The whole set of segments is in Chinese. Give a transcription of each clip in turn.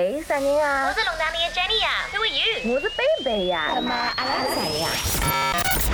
喂，啥人啊？我是龙达里的 Jenny 呀，Who are you？我是贝贝呀。他妈阿拉是谁呀？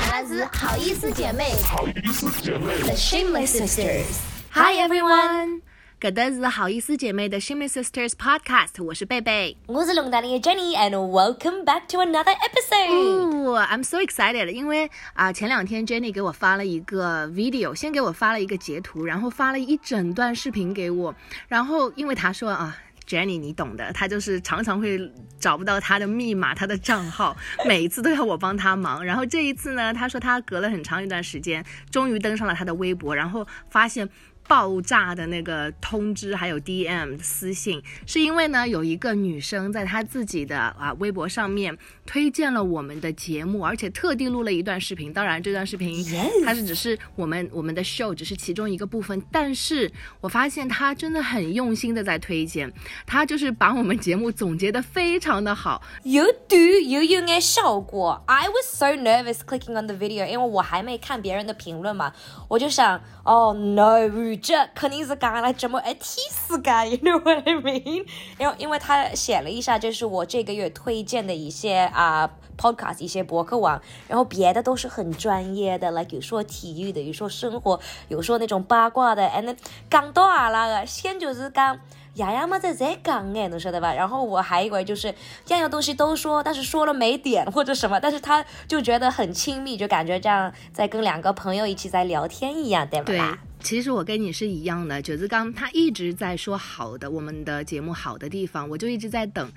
阿拉是好意思姐妹。好意思姐妹。The Shameless Sisters。Hi everyone。搿搭是好意思姐妹的 Shameless Sisters Podcast，我是贝贝，我是龙丹里的 Jenny，and welcome back to another episode。哦，I'm so excited，因为啊，前两天 Jenny 给我发了一个 video，先给我发了一个截图，然后发了一整段视频给我，然后因为她说啊。Jenny，你懂的，他就是常常会找不到他的密码、他的账号，每一次都要我帮他忙。然后这一次呢，他说他隔了很长一段时间，终于登上了他的微博，然后发现。爆炸的那个通知还有 DM 私信，是因为呢有一个女生在她自己的啊微博上面推荐了我们的节目，而且特地录了一段视频。当然这段视频它是只是我们我们的 show 只是其中一个部分，但是我发现她真的很用心的在推荐，她就是把我们节目总结的非常的好，有对有有眼效果。I was so nervous clicking on the video，因为我还没看别人的评论嘛，我就想，Oh no。这肯定是刚来这么哎提死干，you know what I mean？因为因为他写了一下，就是我这个月推荐的一些啊 podcast，一些博客网，然后别的都是很专业的，like 有说体育的，有说生活，有说那种八卦的，and 讲到阿拉个，先就是讲。丫丫嘛在在讲哎，侬晓得吧？然后我还以为就是样样东西都说，但是说了没点或者什么，但是他就觉得很亲密，就感觉这样在跟两个朋友一起在聊天一样，对吧？其实我跟你是一样的。九子刚他一直在说好的，我们的节目好的地方，我就一直在等。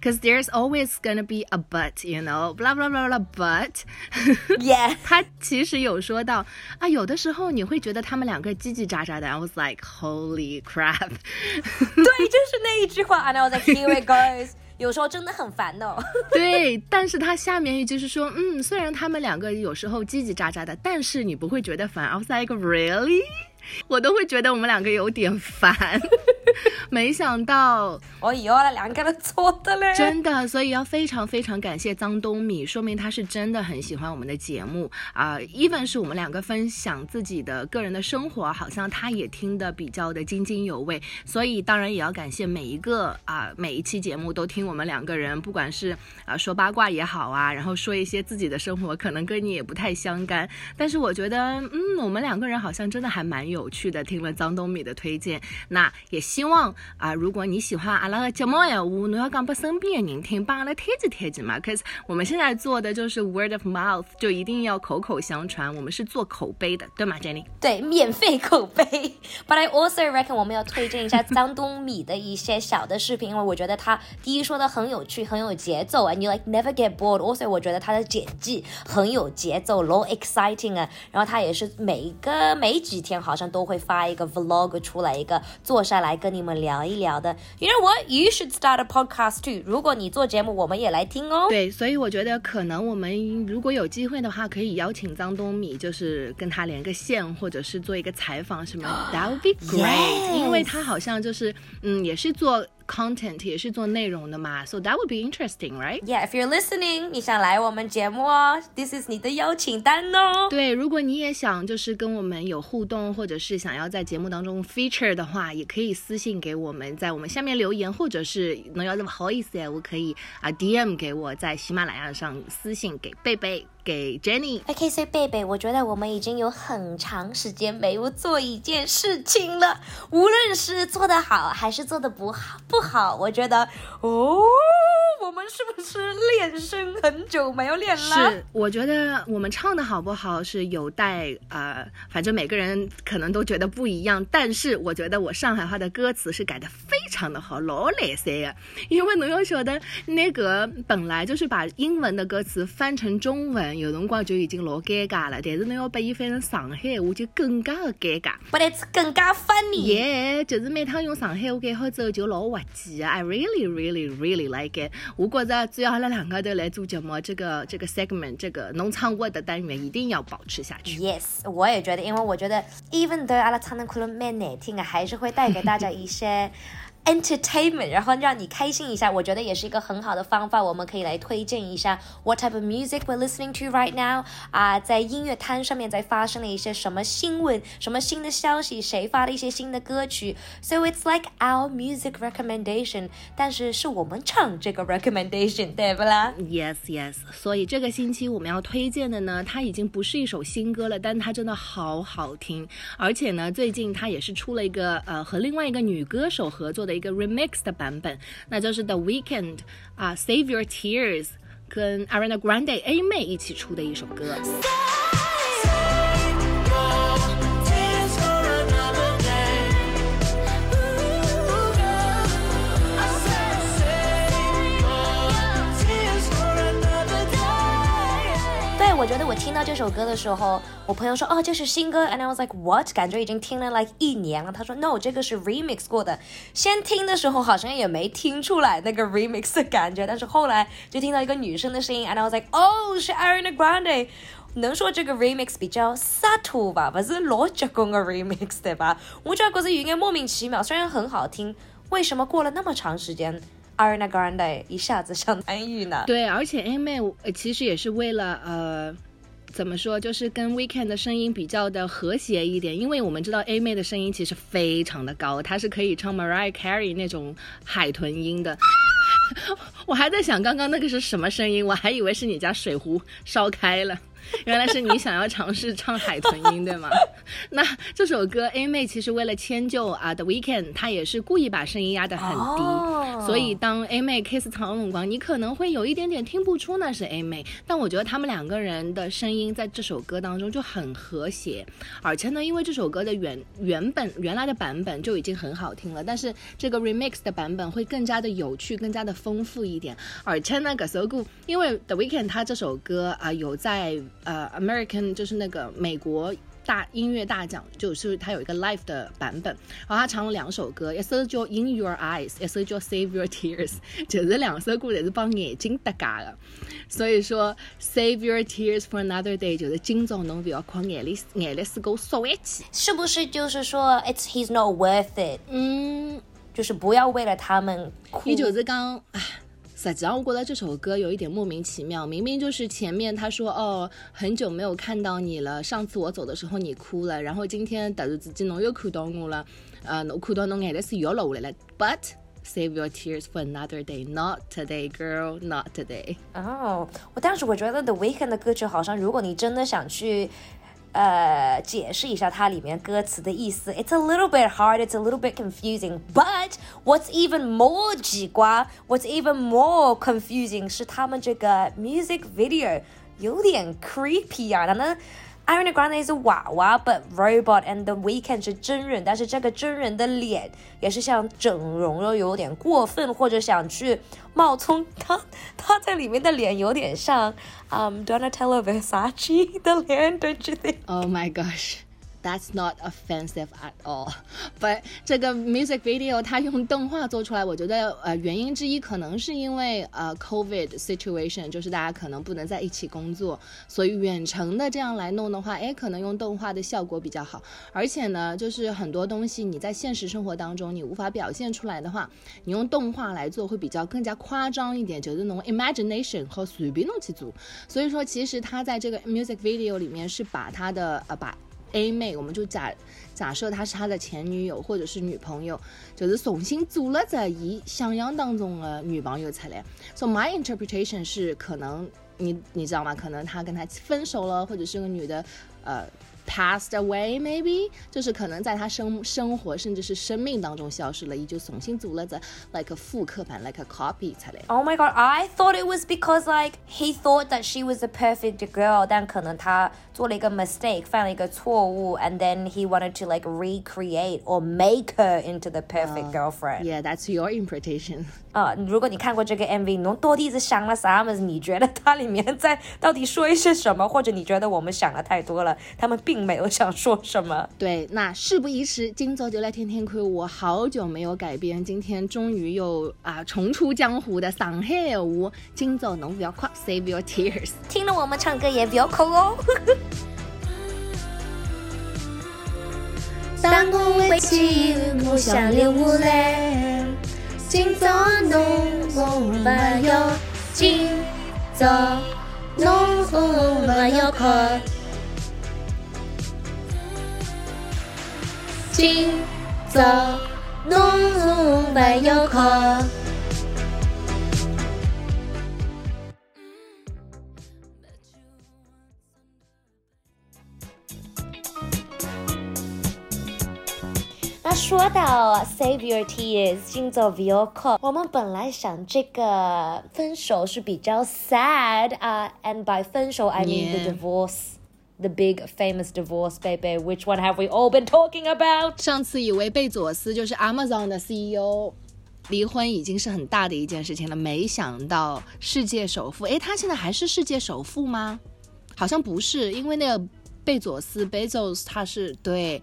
Cause there's always gonna be a but, you know, blah blah blah blah. But, yeah，他其实有说到啊，有的时候你会觉得他们两个叽叽喳喳的。I was like, holy crap！对，就是那一句话。And I was like, here it goes。有时候真的很烦的。对，但是他下面一句是说，嗯，虽然他们两个有时候叽叽喳喳的，但是你不会觉得烦。I was like, really？我都会觉得我们两个有点烦，没想到我以后了两个人错的嘞，真的，所以要非常非常感谢张东米，说明他是真的很喜欢我们的节目啊。even 是我们两个分享自己的个人的生活，好像他也听得比较的津津有味。所以当然也要感谢每一个啊，每一期节目都听我们两个人，不管是啊说八卦也好啊，然后说一些自己的生活，可能跟你也不太相干，但是我觉得嗯，我们两个人好像真的还蛮。有趣的，听了张东米的推荐，那也希望啊，如果你喜欢阿拉的节目呀，话，侬要讲给身边的人听，帮阿拉推荐推荐嘛。可是我们现在做的就是 word of mouth，就一定要口口相传，我们是做口碑的，对吗，Jenny？对，免费口碑。But I also reckon 我们要推荐一下张东米的一些小的视频，因为我觉得他第一说的很有趣，很有节奏啊，你 like never get bored。Also，我觉得他的剪辑很有节奏，low exciting 啊。然后他也是每一个每几天好像。都会发一个 vlog 出来，一个坐下来跟你们聊一聊的。You know what? You should start a podcast too. 如果你做节目，我们也来听哦。对，所以我觉得可能我们如果有机会的话，可以邀请张东米，就是跟他连个线，或者是做一个采访什么。That would be great，因为他好像就是嗯，也是做。Content 也是做内容的嘛，so that would be interesting, right? Yeah, if you're listening，你想来我们节目哦，this is 你的邀请单哦。对，如果你也想就是跟我们有互动，或者是想要在节目当中 feature 的话，也可以私信给我们，在我们下面留言，或者是能要这么好意思呀，我可以啊 DM 给我，在喜马拉雅上私信给贝贝。给 Jenny。OK，所以贝贝，我觉得我们已经有很长时间没有做一件事情了，无论是做得好还是做得不好，不好，我觉得哦。我们是不是练声很久没有练了？是，我觉得我们唱的好不好是有待呃，反正每个人可能都觉得不一样。但是我觉得我上海话的歌词是改的非常的好，老来塞的。因为侬要晓得，那个本来就是把英文的歌词翻成中文，有辰光就已经老尴尬了。但是侬要把伊翻成上海话，就更加的尴尬。But it's 更加 funny。耶，就是每趟用上海话改好之后就老滑稽啊！I really, really, really like it。我觉着只要阿拉两个都来做节目，这个这个 segment 这个农场沃的单元一定要保持下去。Yes，我也觉得，因为我觉得，even though 阿拉唱的可能蛮难听啊，还是会带给大家一些。entertainment，然后让你开心一下，我觉得也是一个很好的方法。我们可以来推荐一下 what type of music we're listening to right now 啊，在音乐摊上面在发生了一些什么新闻，什么新的消息，谁发了一些新的歌曲。So it's like our music recommendation，但是是我们唱这个 recommendation，对不啦？Yes, yes。所以这个星期我们要推荐的呢，它已经不是一首新歌了，但它真的好好听，而且呢，最近它也是出了一个呃和另外一个女歌手合作的。的一个 remix 的版本，那就是 The Weeknd 啊，Save Your Tears 跟 Ariana Grande A 妹一起出的一首歌。 听到这首歌的时候，我朋友说哦这是新歌，and I was like what？感觉已经听了 like 一年了。他说 no，这个是 remix 过的。先听的时候好像也没听出来那个 remix 的感觉，但是后来就听到一个女生的声音，and I was like oh 是 Ariana Grande。能说这个 remix 比较 subtle 吧，不是老结棍的 remix 对吧？我就覺得應該莫名其妙，虽然很好听，为什么过了那么长时间？Ariana Grande 一下子想安逸呢？对，而且 A 妹其实也是为了呃，怎么说，就是跟 Weekend 的声音比较的和谐一点，因为我们知道 A 妹的声音其实非常的高，她是可以唱 Mariah Carey 那种海豚音的。我还在想刚刚那个是什么声音，我还以为是你家水壶烧开了。原来是你想要尝试唱海豚音，对吗？那这首歌 A 妹其实为了迁就啊 The Weekend，她也是故意把声音压得很低，所以当 A 妹 kiss 唐龙光，你可能会有一点点听不出那是 A 妹，但我觉得他们两个人的声音在这首歌当中就很和谐，而且呢，因为这首歌的原原本原来的版本就已经很好听了，但是这个 remix 的版本会更加的有趣，更加的丰富一点，而且呢，个首歌因为 The Weekend 他这首歌啊有在。呃，American 就是那个美国大音乐大奖，就是他有一个 live 的版本，然后他唱了两首歌，一首叫 In Your Eyes，一首叫 Save Your Tears，就是两首歌也是帮眼睛搭嘎的。所以说 Save Your Tears for Another Day，就是今朝侬不要哭眼泪眼泪水给我收一起，是不是就是说 It's He's not worth it？嗯，就是不要为了他们哭。你就是讲，唉。实际上，我觉得这首歌有一点莫名其妙。明明就是前面他说哦，很久没有看到你了，上次我走的时候你哭了，然后今天突然之间侬又看到我了，呃，我看到侬眼泪是又落下来了。But save your tears for another day, not today, girl, not today. 哦，我当时我觉得 The Weeknd 的歌曲好像，如果你真的想去。呃，解释一下它里面歌词的意思。It's a little bit hard, it's a little bit confusing. But what's even more 奇怪，what's even more confusing 是他们这个 music video 有点 creepy 啊，那。 Ariana Grande 是娃娃，but Robot and The Weeknd 是真人，但是这个真人的脸也是像整容了，有点过分，或者想去冒充他，他在里面的脸有点像，嗯，Donatella Versace 的脸，Don't you think？Oh my That's not offensive at all. But 这个 music video 它用动画做出来，我觉得呃原因之一可能是因为呃 COVID situation，就是大家可能不能在一起工作，所以远程的这样来弄的话，哎，可能用动画的效果比较好。而且呢，就是很多东西你在现实生活当中你无法表现出来的话，你用动画来做会比较更加夸张一点，就是那种 imagination 和随便弄去组。所以说，其实他在这个 music video 里面是把他的呃把 A 妹，我们就假假设她是他的前女友或者是女朋友，就是重新做了在一想象当中的女朋友出来。So my interpretation 是可能你你知道吗？可能他跟他分手了，或者是个女的，呃。passed away maybe 就是可能在他生生活甚至是生命当中消失了，也就重新组了这 like a 复刻版 like a copy 才来。Oh my god, I thought it was because like he thought that she was a perfect girl，但可能他做了一个 mistake，犯了一个错误，and then he wanted to like recreate or make her into the perfect girlfriend. Yeah, that's your interpretation. 啊，如果你看过这个 MV，侬到底是想了啥么子？你觉得它里面在到底说一些什么？或者你觉得我们想的太多了，他们并没有想说什么？对，那事不宜迟，今早就来听听看。我好久没有改编，今天终于又啊重出江湖的上海话。今早侬不要哭，Save your tears。听了我们唱歌也不要哭哦。当我为起梦想领悟嘞，今朝侬我不要今朝侬我不要哭，今朝侬我不要哭。那说到 Save Your Tears，今早 v i o c 我们本来想这个分手是比较 sad 啊、uh,，and by 分手 I mean the divorce。The big famous divorce, baby. Which one have we all been talking about? 上次以为贝佐斯就是 Amazon 的 CEO。离婚已经是很大的一件事情了，没想到世界首富，诶，他现在还是世界首富吗？好像不是，因为那个贝佐斯 Bezos 他是对，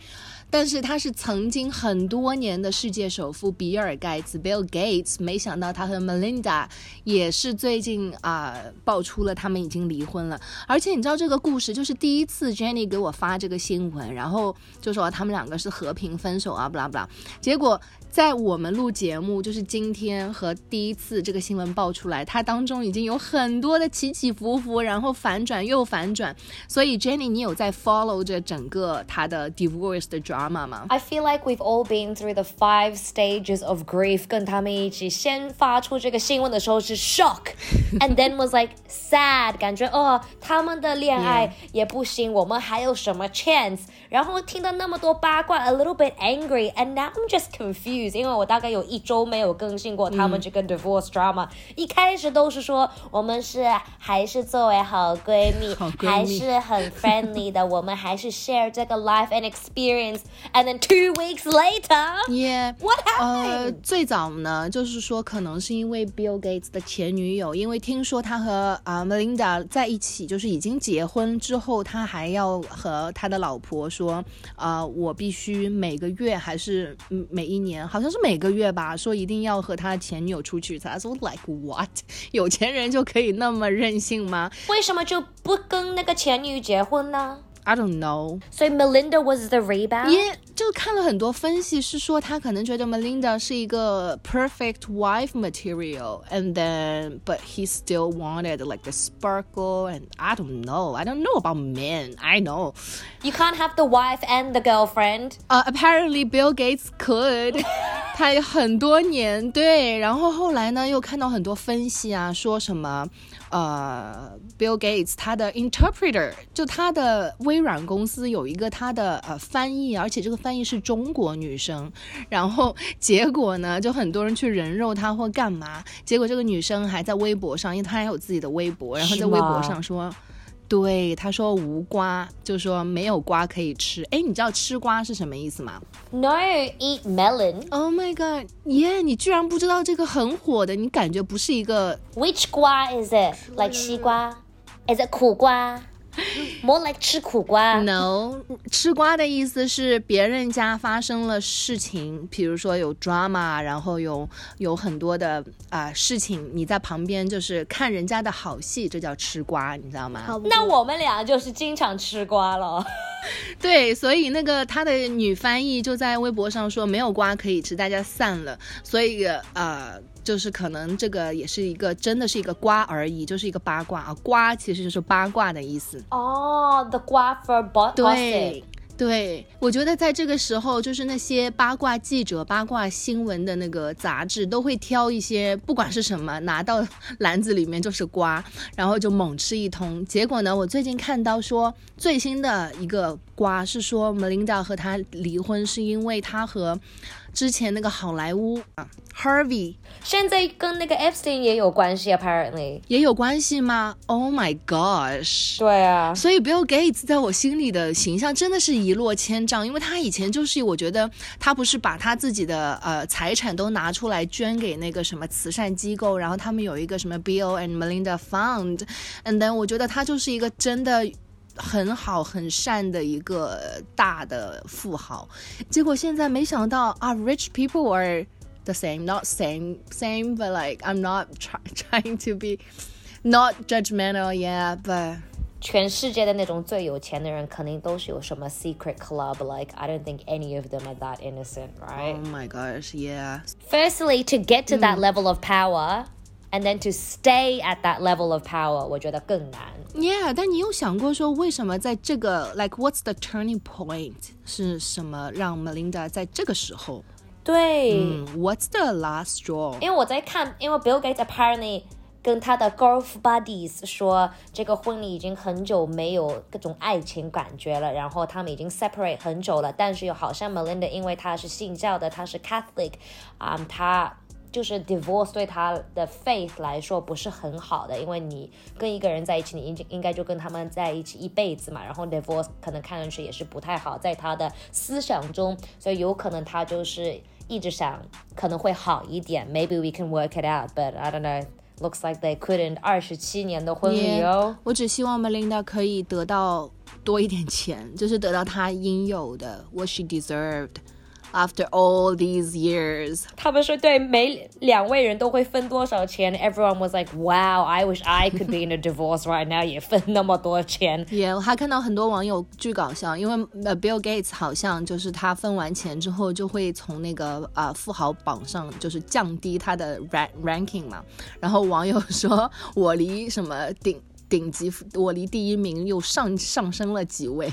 但是他是曾经很多年的世界首富比尔盖茨 Bill Gates，没想到他和 Melinda 也是最近啊、爆出了他们已经离婚了，而且你知道这个故事就是第一次 Jenny 给我发这个新闻，然后就说他们两个是和平分手啊，不啦不啦，结果。在我们录节目，就是今天和第一次这个新闻爆出来，它当中已经有很多的起起伏伏，然后反转又反转。所以 Jenny，你有在 follow 着整个他的 divorce 的 drama 吗？ I feel like we've all been through the five stages of grief. 跟他们一起，先发出这个新闻的时候是 shock，and then was like sad，感觉哦，他们的恋爱也不行，我们还有什么 chance？然后听到那么多八卦，a little bit angry，and now I'm just confused，因为我大概有一周没有更新过他们这个 divorce drama、一开始都是说我们是还是作为好闺蜜，好闺蜜还是很 friendly 的，我们还是 share 这个 life and Experience，and then two weeks later。耶、What 呃 happened?，呃最早呢，就是说可能是因为 Bill Gates 的前女友，因为听说他和啊、Melinda 在一起，就是已经结婚之后，他还要和他的老婆说，啊、我必须每个月还是嗯每一年，好像是每个月吧，说一定要和他的前女友出去。他说 like what？有钱人就可以那么任性吗为什么就不跟那个前女友结婚呢？I don't know. So Melinda was the rebound. Yeah, rebound。也就看了很多分析，是说他可能觉得 Melinda 是一个 perfect wife material，and then but he still wanted like the sparkle and I don't know. I don't know about men. I know. You can't have the wife and the girlfriend. Uh, apparently Bill Gates could. 他很多年对，然后后来呢又看到很多分析啊，说什么。呃，Bill Gates 他的 interpreter 就他的微软公司有一个他的呃翻译，而且这个翻译是中国女生，然后结果呢就很多人去人肉他或干嘛，结果这个女生还在微博上，因为她还有自己的微博，然后在微博上说。对，他说无瓜，就说没有瓜可以吃。哎，你知道吃瓜是什么意思吗 No, eat melon.？Oh my god，耶、你居然不知道这个很火的，你感觉不是一个 Which 瓜 is it? Like 西瓜？Is it 苦瓜？More like 吃苦瓜。No，吃瓜的意思是别人家发生了事情，比如说有 drama，然后有有很多的啊、事情，你在旁边就是看人家的好戏，这叫吃瓜，你知道吗？那我们俩就是经常吃瓜了。对，所以那个他的女翻译就在微博上说没有瓜可以吃，大家散了。所以呃，就是可能这个也是一个真的是一个瓜而已，就是一个八卦啊。瓜其实就是八卦的意思。哦、t h e 瓜 for bo- 对。对，我觉得在这个时候，就是那些八卦记者、八卦新闻的那个杂志，都会挑一些不管是什么，拿到 篮子里面就是瓜，然后就猛吃一通。结果呢，我最近看到说最新的一个瓜是说，Melinda 和他离婚是因为他和之前那个好莱坞啊 Harvey 现在跟那个 Epstein 也有关系，apparently。也有关系吗？Oh my gosh！对啊，所以 Bill Gates 在我心里的形象真的是一落千丈，因为他以前就是我觉得他不是把他自己的呃财产都拿出来捐给那个什么慈善机构，然后他们有一个什么 Bill and Melinda Fund，and then 我觉得他就是一个真的。很好很善的一个大的富豪，结果现在没想到啊，rich people are the same, not same, same, but like I'm not try, trying to be not judgmental, yeah, but 全世界的那种最有钱的人，肯定都是有什么 secret club。Like I don't think any of them are that innocent, right? Oh my gosh, yeah. Firstly, to get to that level of power, and then to stay at that level of power，我觉得更难。 Yeah，但你有想过说，为什么在这个 like what's the turning point 是什么让 Melinda 在这个时候？对，嗯，What's the last straw？因为我在看，因为 Bill Gates apparently 跟他的 golf buddies 说，这个婚礼已经很久没有各种爱情感觉了，然后他们已经 separate 很久了，但是又好像 Melinda 因为她是信教的，她是 Catholic，啊、她。 就是 divorce 对他的 faith 来说不是很好的，因为你跟一个人在一起，你应应该就跟他们在一起一辈子嘛。然后 divorce 可能看上去也是不太好，在他的思想中，所以有可能他就是一直想可能会好一点，maybe we can work it out，but I don't know。Looks like they couldn't 二十七年的婚礼哦。我只希望 Melinda 可以得到多一点钱，就是得到她应有的 what she deserved after all these years。他们说对每两位人都会分多少钱？Everyone was like, "Wow, I wish I could be in a divorce right now，也分那么多钱。也、我还看到很多网友巨搞笑，因为呃 Bill Gates 好像就是他分完钱之后就会从那个啊、呃富豪榜上就是降低他的 rank ranking 嘛，然后网友说我离什么顶顶级，我离第一名又上上升了几位。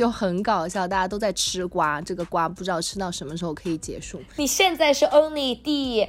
就很搞笑，大家都在吃瓜，这个瓜不知道吃到什么时候可以结束。你现在是 only 第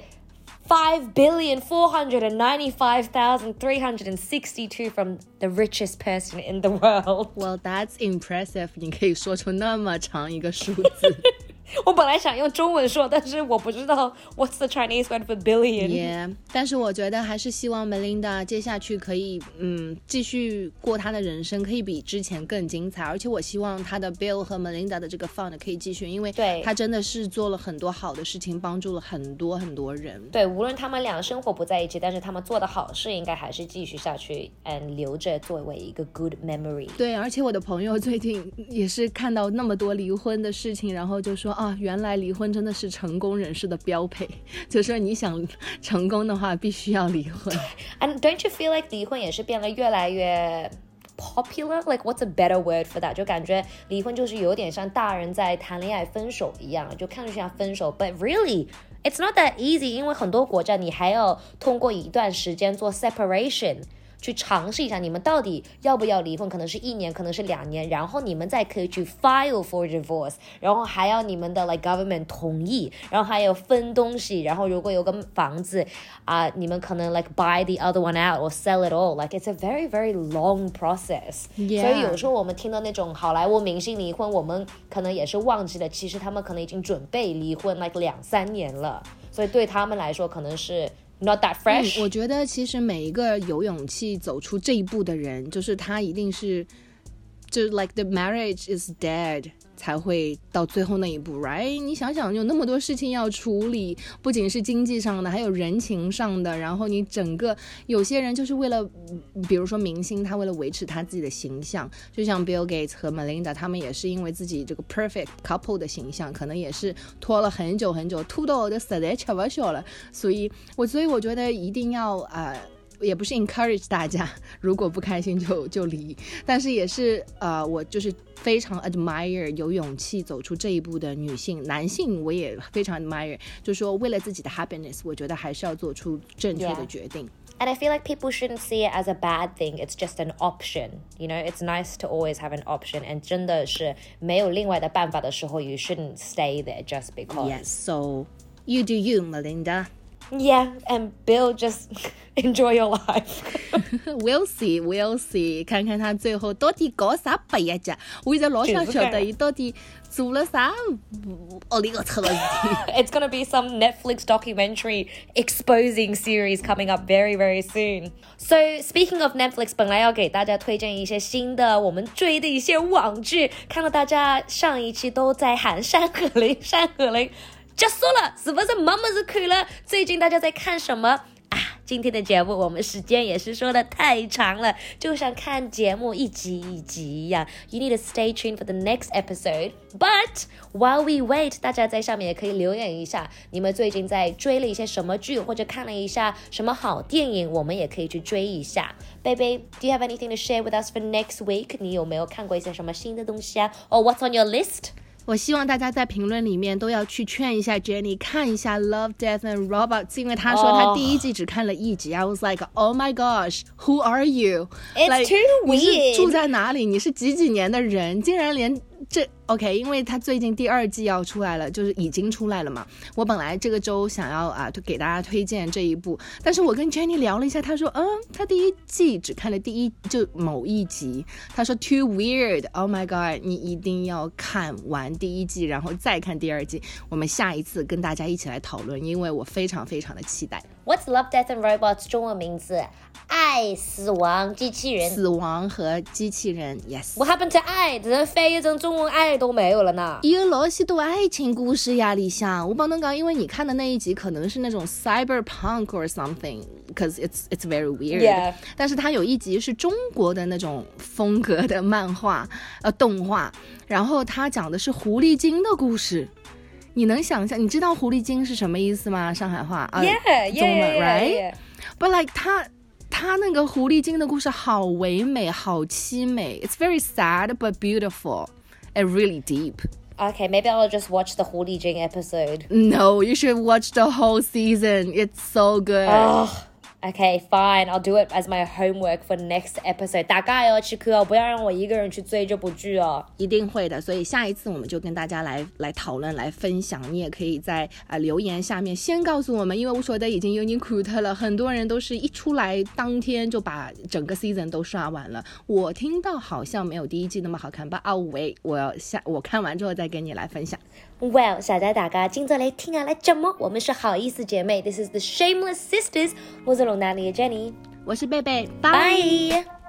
five billion four hundred and ninety five thousand three hundred and sixty two from the richest person in the world。Well, that's impressive！你可以说出那么长一个数字。我本来想用中文说，但是我不知道 what's the Chinese word for billion。Yeah，但是我觉得还是希望 Melinda 接下去可以，嗯，继续过她的人生，可以比之前更精彩。而且我希望她的 Bill 和 Melinda 的这个 fund 可以继续，因为对她真的是做了很多好的事情，帮助了很多很多人。对，无论他们俩生活不在一起，但是他们做的好事应该还是继续下去，嗯，留着作为一个 good memory。对，而且我的朋友最近也是看到那么多离婚的事情，然后就说啊，原来离婚真的是成功人士的标配，就说你想成功的话，必须要离婚。And don't you feel like 离婚也是变得越来越 popular? Like what's a better word for that? 就感觉离婚就是有点像大人在谈恋爱分手一样，就看上去像分手，but really it's not that easy，因为很多国家你还要通过一段时间做 separation。去尝试一下，你们到底要不要离婚？可能是一年，可能是两年，然后你们再可以去 file for divorce，然后还要你们的 like government 同意，然后还有分东西，然后如果有个房子啊、你们可能 like buy the other one out or sell it all，like it's a very very long process。所以有时候我们听到那种好莱坞明星离婚，我们可能也是忘记了，其实他们可能已经准备离婚 like 两三年了，所以对他们来说可能是 not that fresh。嗯我觉得其实每一个有勇气走出这一步的人，就是他一定是，就 like the marriage is dead 才会到最后那一步，right？你想想，有那么多事情要处理，不仅是经济上的，还有人情上的，然后你整个有些人就是为了，比如说明星，他为了维持他自己的形象，就像 Bill Gates 和 Melinda，他们也是因为自己这个 perfect couple 的形象，可能也是拖了很久很久，拖到我都实在吃不消了。所以我所以我觉得一定要呃。也不是 encourage 大家，如果不开心就就离，但是也是呃，我就是非常 admire 有勇气走出这一步的女性、男性，我也非常 admire，就说为了自己的 happiness，我觉得还是要做出正确的 Yeah 决定。 And I feel like people shouldn't see it as a bad thing. It's just an option. You know, it's nice to always have an option. And 真的是没有另外的办法的时候 you shouldn't stay there just because. Yes, so you do you, Melinda. Yeah, and Bill, just enjoy your life. We'll see, we'll see，看看他最后到底搞啥白日节。我一直老想晓得伊到底做了啥屋里个臭事体。 it's gonna be some Netflix documentary exposing series coming up very, very soon. So speaking of Netflix，本来要给大家推荐一些新的我们追的一些网剧，看到大家上一期都在喊《山河令》，《山河令》 结束了，是不是没么子看了？最近大家在看什么？啊，今天的节目我们时间也是说的太长了，就像看节目一集一集一样。You need to stay tuned for the next episode. But while we wait，大家在上面也可以留言一下，你们最近在追了一些什么剧，或者看了一下什么好电影，我们也可以去追一下。Baby，do you have anything to share with us for next week？你有没有看过一些什么新的东西啊？Or what's on your list？我希望大家在评论里面都要去劝一下 Jenny 看一下《Love, Death and Robots》，因为他说他第一季只看了一集。I was like, oh my gosh, who are you? It's like, too 你是 weird. 住在哪里？你是几几年的人？竟然连这 OK，因为他最近第二季要出来了，就是已经出来了嘛。我本来这个周想要啊给大家推荐这一部，但是我跟 Jenny 聊了一下，她说，嗯，她第一季只看了第一就某一集，她说 too weird，Oh my god，你一定要看完第一季，然后再看第二季。我们下一次跟大家一起来讨论，因为我非常非常的期待。What's Love, Death and Robots 中文名字？爱、死亡、机器人。死亡和机器人，yes。What happened to 爱？只能翻译成中文爱都没有了呢。有老许多爱情故事呀，里向我帮侬讲，因为你看的那一集可能是那种 cyberpunk or something，cause it's it's very weird。但是它有一集是中国的那种风格的漫画呃动画，然后它讲的是狐狸精的故事。你能想象？你知道狐狸精是什么意思吗？上海话啊 Yeah, 中文 yeah, right？yeah. But like 它他那个狐狸精的故事好唯美，好凄美。It's very sad but beautiful and really deep. Okay, maybe I'll just watch the Holy Jing episode. No, you should watch the whole season. It's so good. Ugh. Okay, fine. I'll do it as my homework for next episode. 大概要去看哦，不要让我一个人去追这部剧哦。一定会的，所以下一次我们就跟大家来来讨论、来分享。你也可以在啊、留言下面先告诉我们，因为我说的已经有点 cut 了，很多人都是一出来当天就把整个 season 都刷完了。我听到好像没有第一季那么好看吧？啊喂，我要下我看完之后再跟你来分享。Well，小仔大家今早来听下来节目，我们是好意思姐妹，This is the Shameless Sisters，我是龙丹妮嘅 Jenny，我是贝贝，拜。拜。